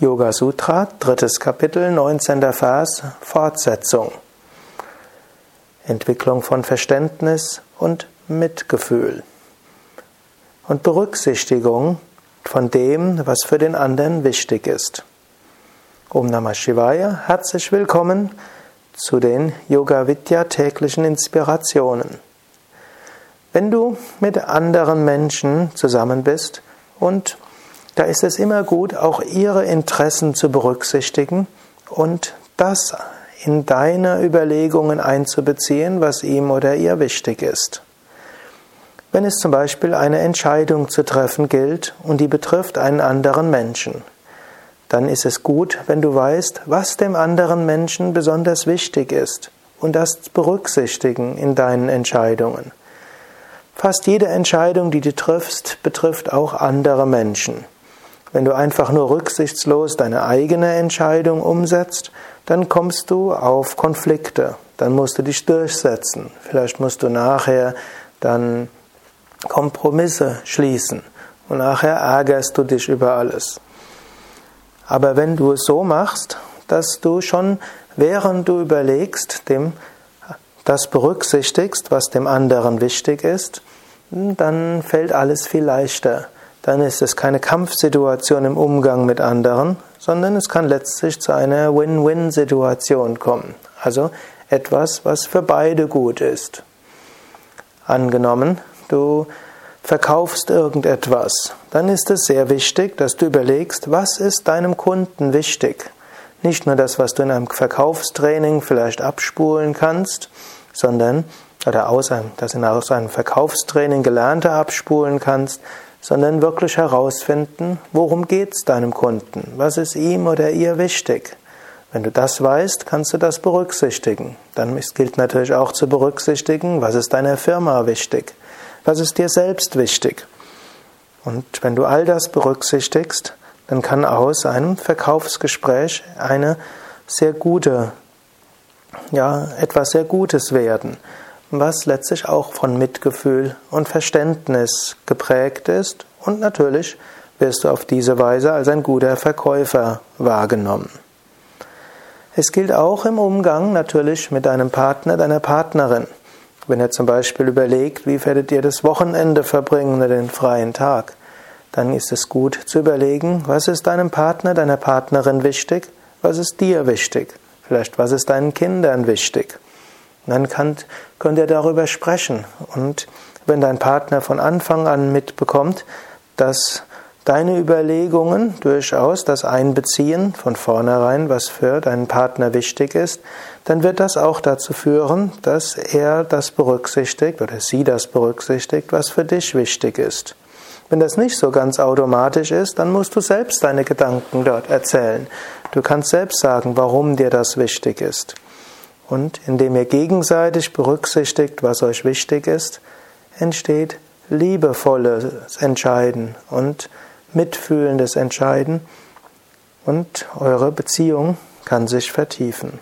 Yoga Sutra, drittes Kapitel, 19. Vers, Fortsetzung. Entwicklung von Verständnis und Mitgefühl. Und Berücksichtigung von dem, was für den anderen wichtig ist. Om Namah Shivaya, herzlich willkommen zu den Yoga Vidya täglichen Inspirationen. Wenn du mit anderen Menschen zusammen bist und da ist es immer gut, auch ihre Interessen zu berücksichtigen und das in deine Überlegungen einzubeziehen, was ihm oder ihr wichtig ist. Wenn es zum Beispiel eine Entscheidung zu treffen gilt und die betrifft einen anderen Menschen, dann ist es gut, wenn du weißt, was dem anderen Menschen besonders wichtig ist und das berücksichtigen in deinen Entscheidungen. Fast jede Entscheidung, die du triffst, betrifft auch andere Menschen. Wenn du einfach nur rücksichtslos deine eigene Entscheidung umsetzt, dann kommst du auf Konflikte. Dann musst du dich durchsetzen. Vielleicht musst du nachher dann Kompromisse schließen. Und nachher ärgerst du dich über alles. Aber wenn du es so machst, dass du schon während du überlegst, dem das berücksichtigst, was dem anderen wichtig ist, dann fällt alles viel leichter dann ist es keine Kampfsituation im Umgang mit anderen, sondern es kann letztlich zu einer Win-Win-Situation kommen. Also etwas, was für beide gut ist. Angenommen, du verkaufst irgendetwas, dann ist es sehr wichtig, dass du überlegst, was ist deinem Kunden wichtig. Nicht nur das, was du in einem Verkaufstraining vielleicht abspulen kannst, sondern oder aus einem, das in aus einem Verkaufstraining gelernte abspulen kannst, sondern wirklich herausfinden, worum geht es deinem Kunden, was ist ihm oder ihr wichtig. Wenn du das weißt, kannst du das berücksichtigen. Dann gilt natürlich auch zu berücksichtigen, was ist deiner Firma wichtig, was ist dir selbst wichtig. Und wenn du all das berücksichtigst, dann kann aus einem Verkaufsgespräch eine sehr gute, ja, etwas sehr Gutes werden was letztlich auch von Mitgefühl und Verständnis geprägt ist und natürlich wirst du auf diese Weise als ein guter Verkäufer wahrgenommen. Es gilt auch im Umgang natürlich mit deinem Partner, deiner Partnerin. Wenn ihr zum Beispiel überlegt, wie werdet ihr das Wochenende verbringen oder den freien Tag, dann ist es gut zu überlegen, was ist deinem Partner, deiner Partnerin wichtig, was ist dir wichtig, vielleicht was ist deinen Kindern wichtig. Dann könnt, könnt ihr darüber sprechen. Und wenn dein Partner von Anfang an mitbekommt, dass deine Überlegungen durchaus das einbeziehen von vornherein, was für deinen Partner wichtig ist, dann wird das auch dazu führen, dass er das berücksichtigt oder sie das berücksichtigt, was für dich wichtig ist. Wenn das nicht so ganz automatisch ist, dann musst du selbst deine Gedanken dort erzählen. Du kannst selbst sagen, warum dir das wichtig ist. Und indem ihr gegenseitig berücksichtigt, was euch wichtig ist, entsteht liebevolles Entscheiden und mitfühlendes Entscheiden und eure Beziehung kann sich vertiefen.